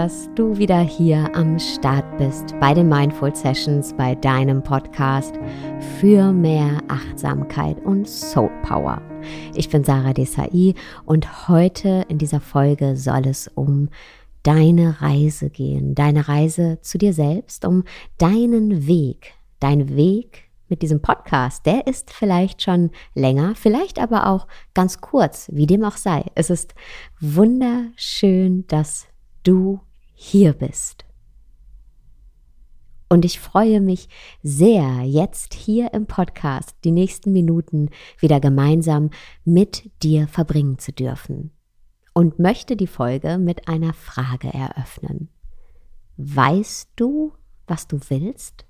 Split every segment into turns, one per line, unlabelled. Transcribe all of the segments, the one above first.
dass du wieder hier am Start bist bei den Mindful Sessions, bei deinem Podcast für mehr Achtsamkeit und Soul Power. Ich bin Sarah Desai und heute in dieser Folge soll es um deine Reise gehen, deine Reise zu dir selbst, um deinen Weg, dein Weg mit diesem Podcast, der ist vielleicht schon länger, vielleicht aber auch ganz kurz, wie dem auch sei. Es ist wunderschön, dass du hier bist. Und ich freue mich sehr, jetzt hier im Podcast die nächsten Minuten wieder gemeinsam mit dir verbringen zu dürfen. Und möchte die Folge mit einer Frage eröffnen. Weißt du, was du willst?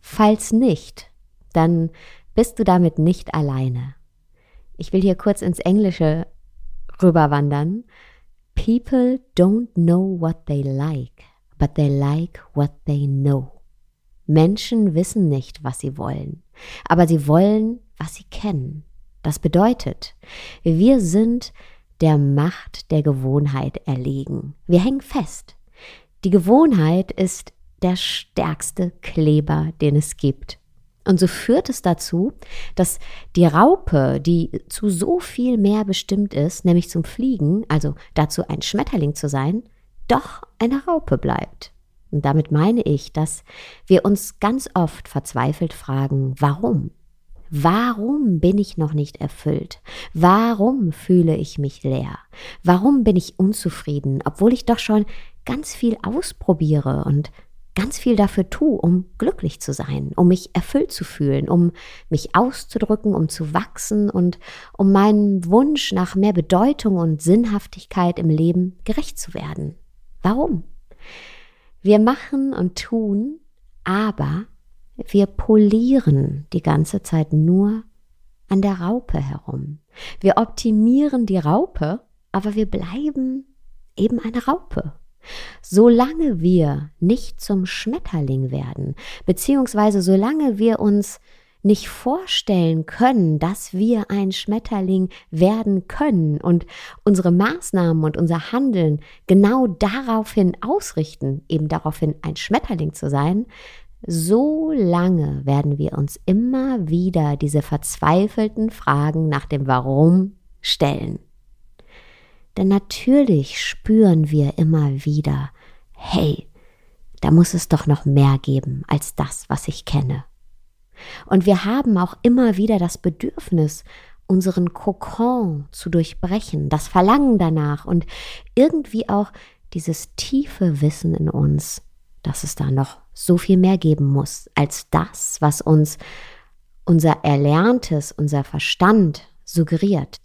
Falls nicht, dann bist du damit nicht alleine. Ich will hier kurz ins Englische rüberwandern People don't know what they like, but they like what they know. Menschen wissen nicht, was sie wollen, aber sie wollen, was sie kennen. Das bedeutet, wir sind der Macht der Gewohnheit erlegen. Wir hängen fest. Die Gewohnheit ist der stärkste Kleber, den es gibt. Und so führt es dazu, dass die Raupe, die zu so viel mehr bestimmt ist, nämlich zum Fliegen, also dazu ein Schmetterling zu sein, doch eine Raupe bleibt. Und damit meine ich, dass wir uns ganz oft verzweifelt fragen, warum? Warum bin ich noch nicht erfüllt? Warum fühle ich mich leer? Warum bin ich unzufrieden, obwohl ich doch schon ganz viel ausprobiere und ganz viel dafür tue, um glücklich zu sein, um mich erfüllt zu fühlen, um mich auszudrücken, um zu wachsen und um meinem Wunsch nach mehr Bedeutung und Sinnhaftigkeit im Leben gerecht zu werden. Warum? Wir machen und tun, aber wir polieren die ganze Zeit nur an der Raupe herum. Wir optimieren die Raupe, aber wir bleiben eben eine Raupe. Solange wir nicht zum Schmetterling werden, beziehungsweise solange wir uns nicht vorstellen können, dass wir ein Schmetterling werden können und unsere Maßnahmen und unser Handeln genau daraufhin ausrichten, eben daraufhin ein Schmetterling zu sein, so lange werden wir uns immer wieder diese verzweifelten Fragen nach dem Warum stellen. Denn natürlich spüren wir immer wieder, hey, da muss es doch noch mehr geben als das, was ich kenne. Und wir haben auch immer wieder das Bedürfnis, unseren Kokon zu durchbrechen, das Verlangen danach und irgendwie auch dieses tiefe Wissen in uns, dass es da noch so viel mehr geben muss als das, was uns unser Erlerntes, unser Verstand suggeriert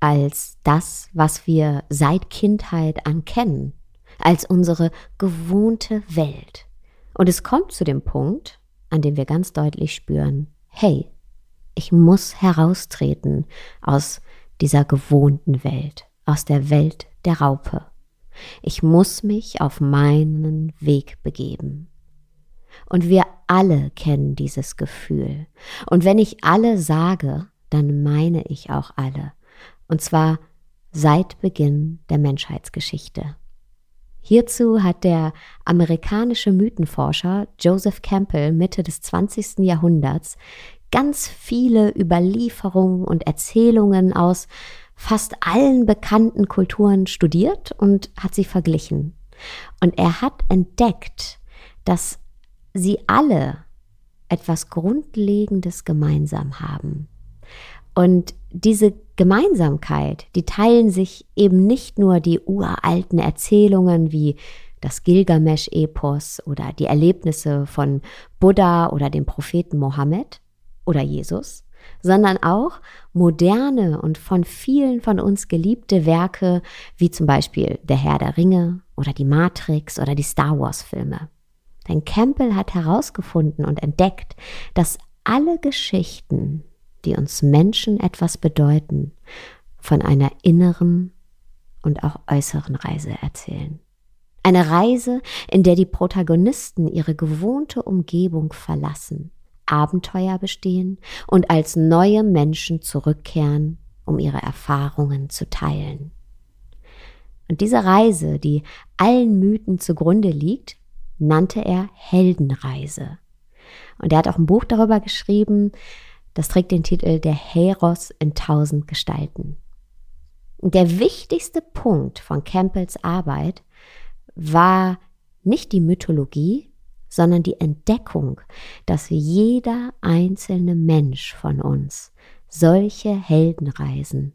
als das, was wir seit Kindheit an kennen, als unsere gewohnte Welt. Und es kommt zu dem Punkt, an dem wir ganz deutlich spüren, hey, ich muss heraustreten aus dieser gewohnten Welt, aus der Welt der Raupe. Ich muss mich auf meinen Weg begeben. Und wir alle kennen dieses Gefühl. Und wenn ich alle sage, dann meine ich auch alle und zwar seit Beginn der Menschheitsgeschichte. Hierzu hat der amerikanische Mythenforscher Joseph Campbell Mitte des 20. Jahrhunderts ganz viele Überlieferungen und Erzählungen aus fast allen bekannten Kulturen studiert und hat sie verglichen. Und er hat entdeckt, dass sie alle etwas Grundlegendes gemeinsam haben. Und diese Gemeinsamkeit, die teilen sich eben nicht nur die uralten Erzählungen wie das Gilgamesch-Epos oder die Erlebnisse von Buddha oder dem Propheten Mohammed oder Jesus, sondern auch moderne und von vielen von uns geliebte Werke wie zum Beispiel Der Herr der Ringe oder die Matrix oder die Star Wars-Filme. Denn Campbell hat herausgefunden und entdeckt, dass alle Geschichten, die uns Menschen etwas bedeuten, von einer inneren und auch äußeren Reise erzählen. Eine Reise, in der die Protagonisten ihre gewohnte Umgebung verlassen, Abenteuer bestehen und als neue Menschen zurückkehren, um ihre Erfahrungen zu teilen. Und diese Reise, die allen Mythen zugrunde liegt, nannte er Heldenreise. Und er hat auch ein Buch darüber geschrieben, das trägt den Titel Der Heros in tausend Gestalten. Der wichtigste Punkt von Campbells Arbeit war nicht die Mythologie, sondern die Entdeckung, dass jeder einzelne Mensch von uns solche Heldenreisen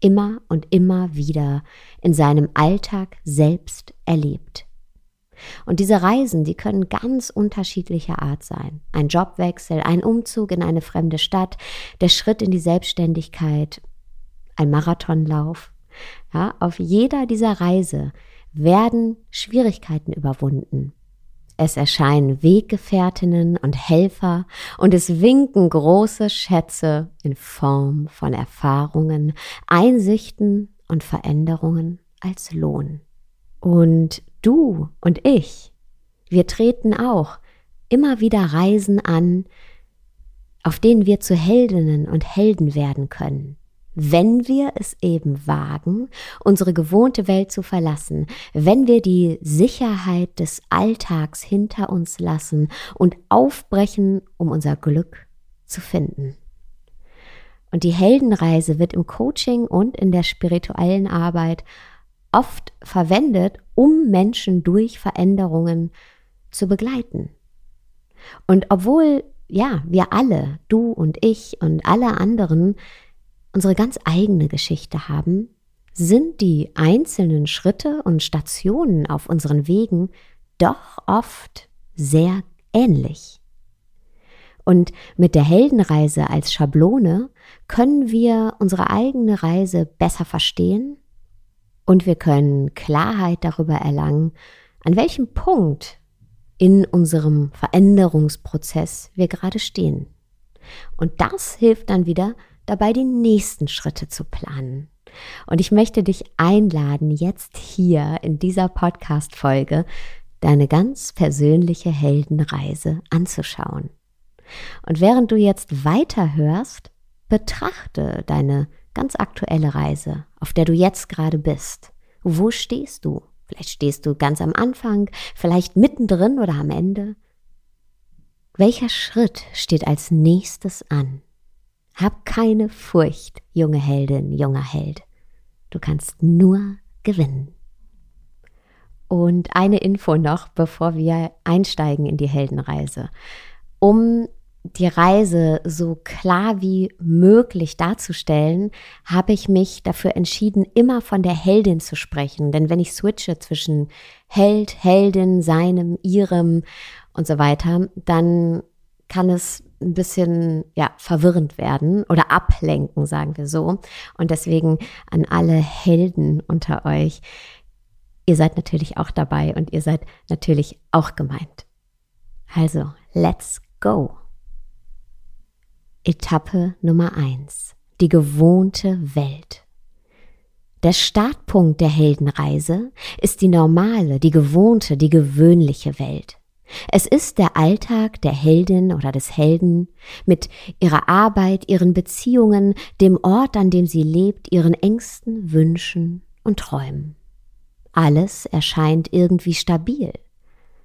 immer und immer wieder in seinem Alltag selbst erlebt. Und diese Reisen, die können ganz unterschiedlicher Art sein. Ein Jobwechsel, ein Umzug in eine fremde Stadt, der Schritt in die Selbstständigkeit, ein Marathonlauf. Ja, auf jeder dieser Reise werden Schwierigkeiten überwunden. Es erscheinen Weggefährtinnen und Helfer und es winken große Schätze in Form von Erfahrungen, Einsichten und Veränderungen als Lohn. Und du und ich, wir treten auch immer wieder Reisen an, auf denen wir zu Heldinnen und Helden werden können wenn wir es eben wagen, unsere gewohnte Welt zu verlassen, wenn wir die Sicherheit des Alltags hinter uns lassen und aufbrechen, um unser Glück zu finden. Und die Heldenreise wird im Coaching und in der spirituellen Arbeit oft verwendet, um Menschen durch Veränderungen zu begleiten. Und obwohl, ja, wir alle, du und ich und alle anderen, unsere ganz eigene Geschichte haben, sind die einzelnen Schritte und Stationen auf unseren Wegen doch oft sehr ähnlich. Und mit der Heldenreise als Schablone können wir unsere eigene Reise besser verstehen und wir können Klarheit darüber erlangen, an welchem Punkt in unserem Veränderungsprozess wir gerade stehen. Und das hilft dann wieder, dabei die nächsten Schritte zu planen. Und ich möchte dich einladen, jetzt hier in dieser Podcast-Folge deine ganz persönliche Heldenreise anzuschauen. Und während du jetzt weiterhörst, betrachte deine ganz aktuelle Reise, auf der du jetzt gerade bist. Wo stehst du? Vielleicht stehst du ganz am Anfang, vielleicht mittendrin oder am Ende. Welcher Schritt steht als nächstes an? Hab keine Furcht, junge Heldin, junger Held. Du kannst nur gewinnen. Und eine Info noch, bevor wir einsteigen in die Heldenreise. Um die Reise so klar wie möglich darzustellen, habe ich mich dafür entschieden, immer von der Heldin zu sprechen. Denn wenn ich switche zwischen Held, Heldin, seinem, ihrem und so weiter, dann kann es ein bisschen ja verwirrend werden oder ablenken, sagen wir so. Und deswegen an alle Helden unter euch, ihr seid natürlich auch dabei und ihr seid natürlich auch gemeint. Also, let's go. Etappe Nummer eins: Die gewohnte Welt. Der Startpunkt der Heldenreise ist die normale, die gewohnte, die gewöhnliche Welt. Es ist der Alltag der Heldin oder des Helden mit ihrer Arbeit, ihren Beziehungen, dem Ort, an dem sie lebt, ihren Ängsten, Wünschen und Träumen. Alles erscheint irgendwie stabil.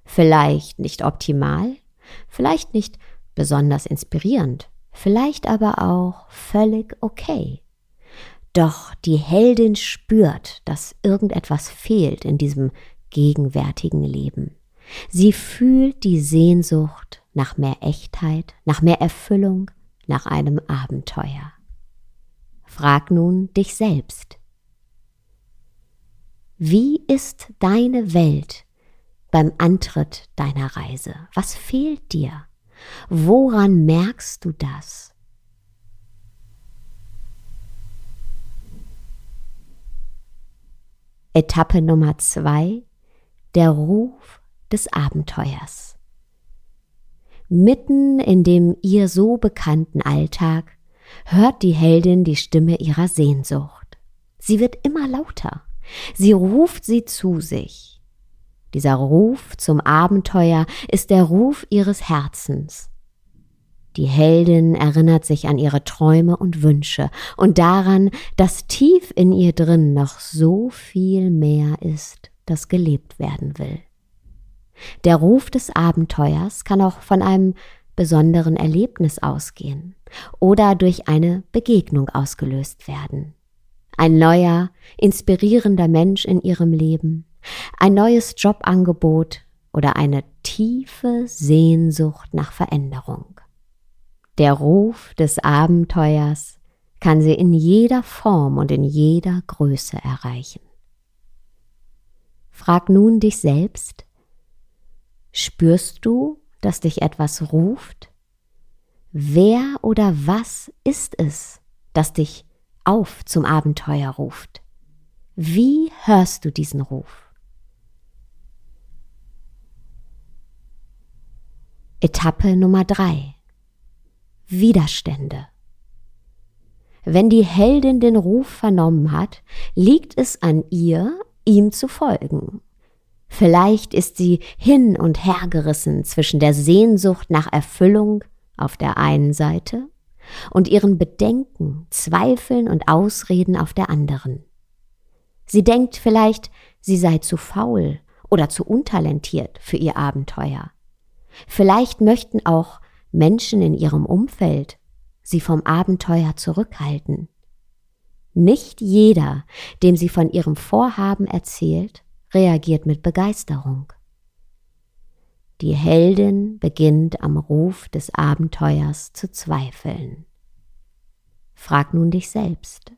Vielleicht nicht optimal, vielleicht nicht besonders inspirierend, vielleicht aber auch völlig okay. Doch die Heldin spürt, dass irgendetwas fehlt in diesem gegenwärtigen Leben. Sie fühlt die Sehnsucht nach mehr Echtheit, nach mehr Erfüllung, nach einem Abenteuer. Frag nun dich selbst. Wie ist deine Welt beim Antritt deiner Reise? Was fehlt dir? Woran merkst du das? Etappe Nummer zwei, der Ruf des Abenteuers. Mitten in dem ihr so bekannten Alltag hört die Heldin die Stimme ihrer Sehnsucht. Sie wird immer lauter. Sie ruft sie zu sich. Dieser Ruf zum Abenteuer ist der Ruf ihres Herzens. Die Heldin erinnert sich an ihre Träume und Wünsche und daran, dass tief in ihr drin noch so viel mehr ist, das gelebt werden will. Der Ruf des Abenteuers kann auch von einem besonderen Erlebnis ausgehen oder durch eine Begegnung ausgelöst werden. Ein neuer, inspirierender Mensch in ihrem Leben, ein neues Jobangebot oder eine tiefe Sehnsucht nach Veränderung. Der Ruf des Abenteuers kann sie in jeder Form und in jeder Größe erreichen. Frag nun dich selbst, spürst du, dass dich etwas ruft? Wer oder was ist es, das dich auf zum Abenteuer ruft? Wie hörst du diesen Ruf? Etappe Nummer drei Widerstände. Wenn die Heldin den Ruf vernommen hat, liegt es an ihr, ihm zu folgen. Vielleicht ist sie hin und her gerissen zwischen der Sehnsucht nach Erfüllung auf der einen Seite und ihren Bedenken, Zweifeln und Ausreden auf der anderen. Sie denkt vielleicht, sie sei zu faul oder zu untalentiert für ihr Abenteuer. Vielleicht möchten auch Menschen in ihrem Umfeld sie vom Abenteuer zurückhalten. Nicht jeder, dem sie von ihrem Vorhaben erzählt, reagiert mit Begeisterung. Die Heldin beginnt am Ruf des Abenteuers zu zweifeln. Frag nun dich selbst.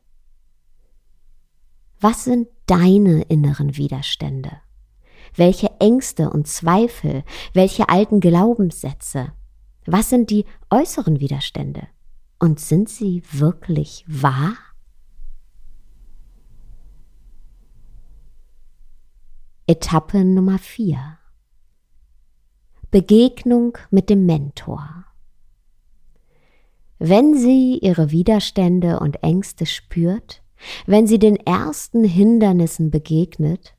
Was sind deine inneren Widerstände? Welche Ängste und Zweifel, welche alten Glaubenssätze, was sind die äußeren Widerstände? Und sind sie wirklich wahr? Etappe Nummer 4 Begegnung mit dem Mentor. Wenn sie ihre Widerstände und Ängste spürt, wenn sie den ersten Hindernissen begegnet,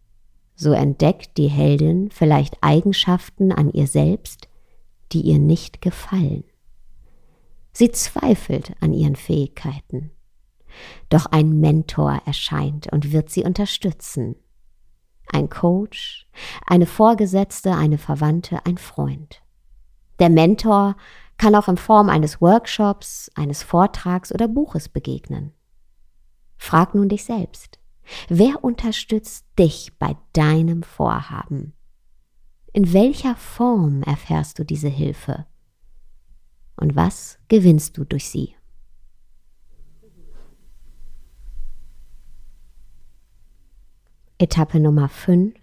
so entdeckt die Heldin vielleicht Eigenschaften an ihr selbst, die ihr nicht gefallen. Sie zweifelt an ihren Fähigkeiten. Doch ein Mentor erscheint und wird sie unterstützen. Ein Coach, eine Vorgesetzte, eine Verwandte, ein Freund. Der Mentor kann auch in Form eines Workshops, eines Vortrags oder Buches begegnen. Frag nun dich selbst, wer unterstützt dich bei deinem Vorhaben? In welcher Form erfährst du diese Hilfe? Und was gewinnst du durch sie? Etappe Nummer 5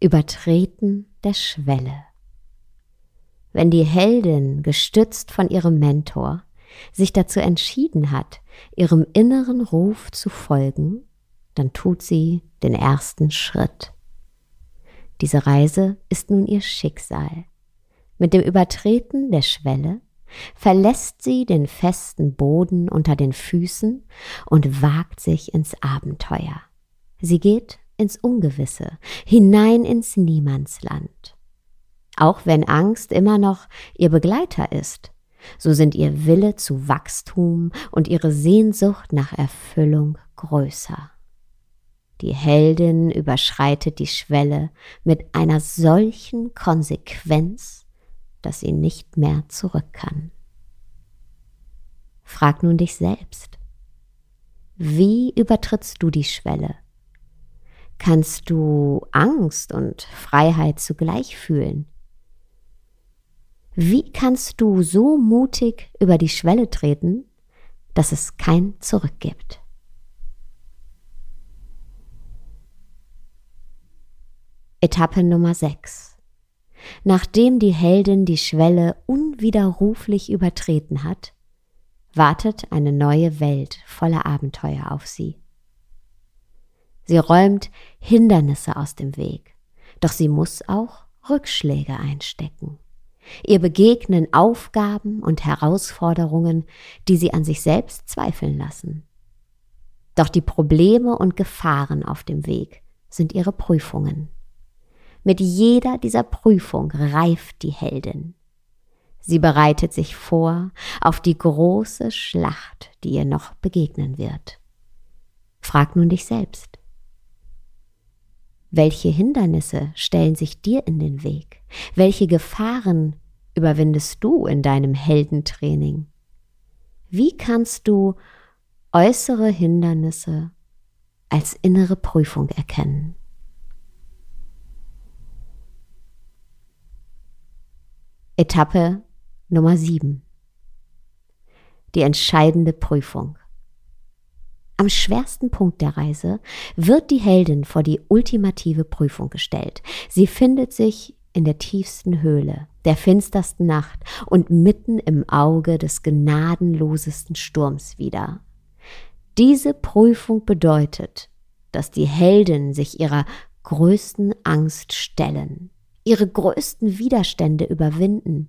Übertreten der Schwelle. Wenn die Heldin, gestützt von ihrem Mentor, sich dazu entschieden hat, ihrem inneren Ruf zu folgen, dann tut sie den ersten Schritt. Diese Reise ist nun ihr Schicksal. Mit dem Übertreten der Schwelle verlässt sie den festen Boden unter den Füßen und wagt sich ins Abenteuer. Sie geht ins Ungewisse, hinein ins Niemandsland. Auch wenn Angst immer noch ihr Begleiter ist, so sind ihr Wille zu Wachstum und ihre Sehnsucht nach Erfüllung größer. Die Heldin überschreitet die Schwelle mit einer solchen Konsequenz, dass sie nicht mehr zurück kann. Frag nun dich selbst. Wie übertrittst du die Schwelle? Kannst du Angst und Freiheit zugleich fühlen? Wie kannst du so mutig über die Schwelle treten, dass es kein Zurück gibt? Etappe Nummer 6. Nachdem die Heldin die Schwelle unwiderruflich übertreten hat, wartet eine neue Welt voller Abenteuer auf sie. Sie räumt Hindernisse aus dem Weg, doch sie muss auch Rückschläge einstecken. Ihr begegnen Aufgaben und Herausforderungen, die sie an sich selbst zweifeln lassen. Doch die Probleme und Gefahren auf dem Weg sind ihre Prüfungen. Mit jeder dieser Prüfung reift die Heldin. Sie bereitet sich vor auf die große Schlacht, die ihr noch begegnen wird. Frag nun dich selbst. Welche Hindernisse stellen sich dir in den Weg? Welche Gefahren überwindest du in deinem Heldentraining? Wie kannst du äußere Hindernisse als innere Prüfung erkennen? Etappe Nummer 7. Die entscheidende Prüfung. Am schwersten Punkt der Reise wird die Heldin vor die ultimative Prüfung gestellt. Sie findet sich in der tiefsten Höhle, der finstersten Nacht und mitten im Auge des gnadenlosesten Sturms wieder. Diese Prüfung bedeutet, dass die Helden sich ihrer größten Angst stellen, ihre größten Widerstände überwinden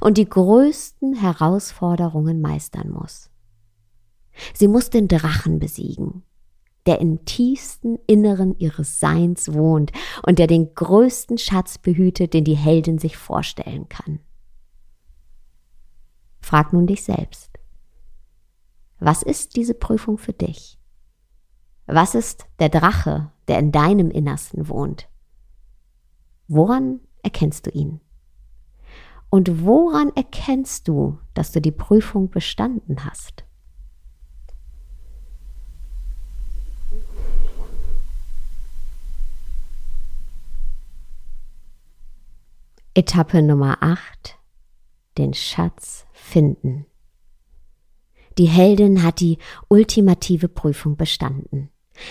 und die größten Herausforderungen meistern muss. Sie muss den Drachen besiegen, der im tiefsten Inneren ihres Seins wohnt und der den größten Schatz behütet, den die Heldin sich vorstellen kann. Frag nun dich selbst. Was ist diese Prüfung für dich? Was ist der Drache, der in deinem Innersten wohnt? Woran erkennst du ihn? Und woran erkennst du, dass du die Prüfung bestanden hast? Etappe Nummer 8. Den Schatz finden. Die Heldin hat die ultimative Prüfung bestanden.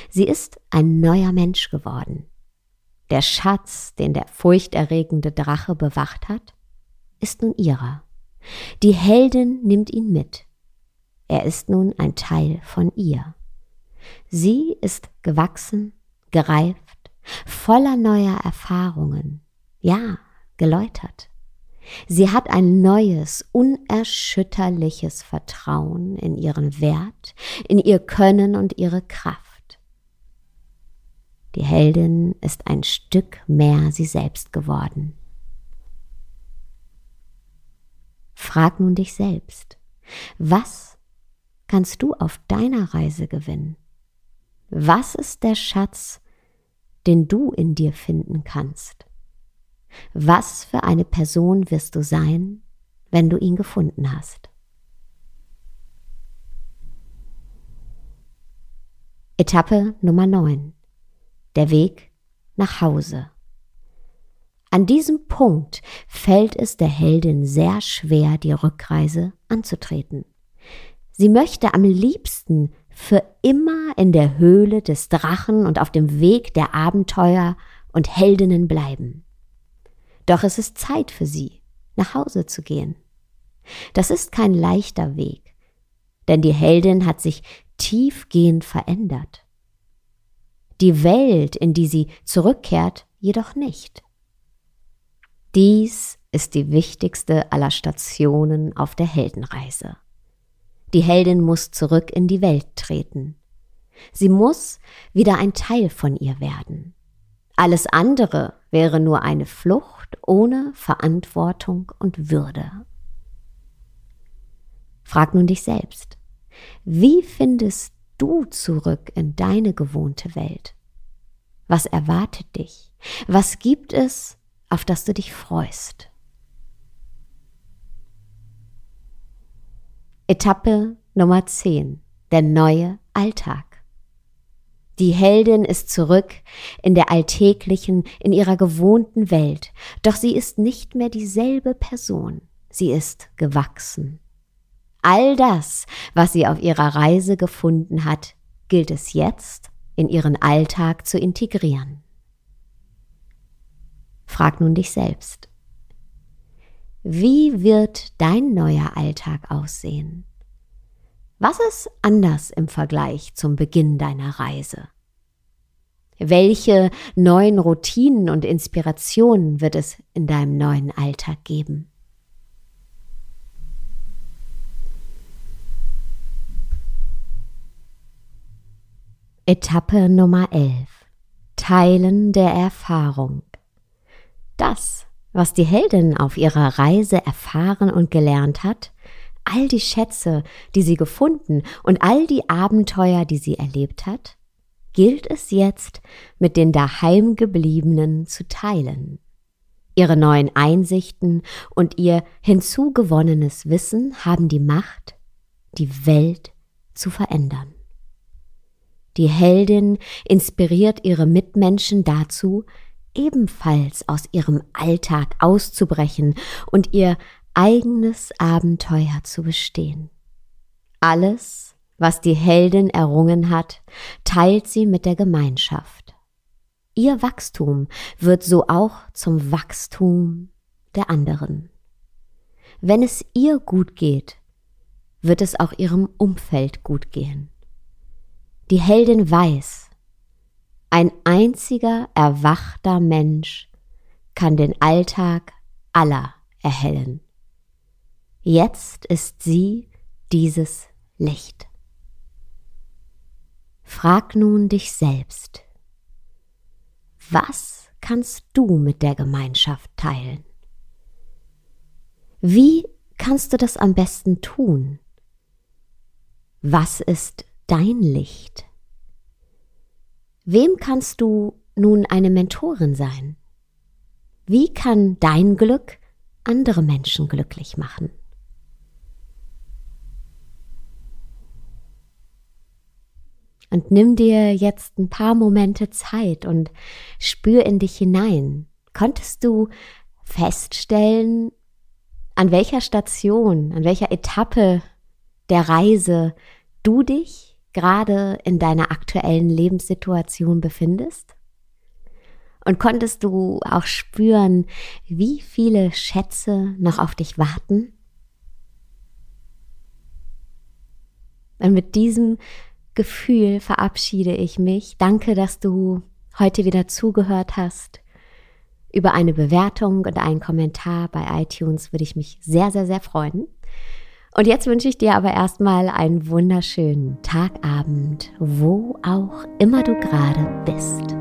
Sie ist ein neuer Mensch geworden. Der Schatz, den der furchterregende Drache bewacht hat, ist nun ihrer. Die Heldin nimmt ihn mit. Er ist nun ein Teil von ihr. Sie ist gewachsen, gereift, voller neuer Erfahrungen, ja, geläutert. Sie hat ein neues, unerschütterliches Vertrauen in ihren Wert, in ihr Können und ihre Kraft. Die Heldin ist ein Stück mehr sie selbst geworden. Frag nun dich selbst, was kannst du auf deiner Reise gewinnen? Was ist der Schatz, den du in dir finden kannst? Was für eine Person wirst du sein, wenn du ihn gefunden hast? Etappe Nummer 9. Der Weg nach Hause. An diesem Punkt fällt es der Heldin sehr schwer, die Rückreise anzutreten. Sie möchte am liebsten für immer in der Höhle des Drachen und auf dem Weg der Abenteuer und Heldinnen bleiben. Doch es ist Zeit für sie, nach Hause zu gehen. Das ist kein leichter Weg, denn die Heldin hat sich tiefgehend verändert. Die Welt, in die sie zurückkehrt, jedoch nicht. Dies ist die wichtigste aller Stationen auf der Heldenreise. Die Heldin muss zurück in die Welt treten. Sie muss wieder ein Teil von ihr werden. Alles andere wäre nur eine Flucht ohne Verantwortung und Würde. Frag nun dich selbst, wie findest du zurück in deine gewohnte Welt? Was erwartet dich? Was gibt es, auf das du dich freust. Etappe Nummer 10. Der neue Alltag. Die Heldin ist zurück in der alltäglichen, in ihrer gewohnten Welt, doch sie ist nicht mehr dieselbe Person, sie ist gewachsen. All das, was sie auf ihrer Reise gefunden hat, gilt es jetzt in ihren Alltag zu integrieren. Frag nun dich selbst. Wie wird dein neuer Alltag aussehen? Was ist anders im Vergleich zum Beginn deiner Reise? Welche neuen Routinen und Inspirationen wird es in deinem neuen Alltag geben? Etappe Nummer 11. Teilen der Erfahrung. Das was die Heldin auf ihrer Reise erfahren und gelernt hat, all die Schätze, die sie gefunden und all die Abenteuer, die sie erlebt hat, gilt es jetzt mit den daheimgebliebenen zu teilen. Ihre neuen Einsichten und ihr hinzugewonnenes Wissen haben die Macht, die Welt zu verändern. Die Heldin inspiriert ihre Mitmenschen dazu, ebenfalls aus ihrem Alltag auszubrechen und ihr eigenes Abenteuer zu bestehen. Alles, was die Heldin errungen hat, teilt sie mit der Gemeinschaft. Ihr Wachstum wird so auch zum Wachstum der anderen. Wenn es ihr gut geht, wird es auch ihrem Umfeld gut gehen. Die Heldin weiß, ein einziger erwachter Mensch kann den Alltag aller erhellen. Jetzt ist sie dieses Licht. Frag nun dich selbst, was kannst du mit der Gemeinschaft teilen? Wie kannst du das am besten tun? Was ist dein Licht? Wem kannst du nun eine Mentorin sein? Wie kann dein Glück andere Menschen glücklich machen? Und nimm dir jetzt ein paar Momente Zeit und spür in dich hinein. Konntest du feststellen, an welcher Station, an welcher Etappe der Reise du dich gerade in deiner aktuellen Lebenssituation befindest? Und konntest du auch spüren, wie viele Schätze noch auf dich warten? Und mit diesem Gefühl verabschiede ich mich. Danke, dass du heute wieder zugehört hast. Über eine Bewertung und einen Kommentar bei iTunes würde ich mich sehr, sehr, sehr freuen. Und jetzt wünsche ich dir aber erstmal einen wunderschönen Tagabend, wo auch immer du gerade bist.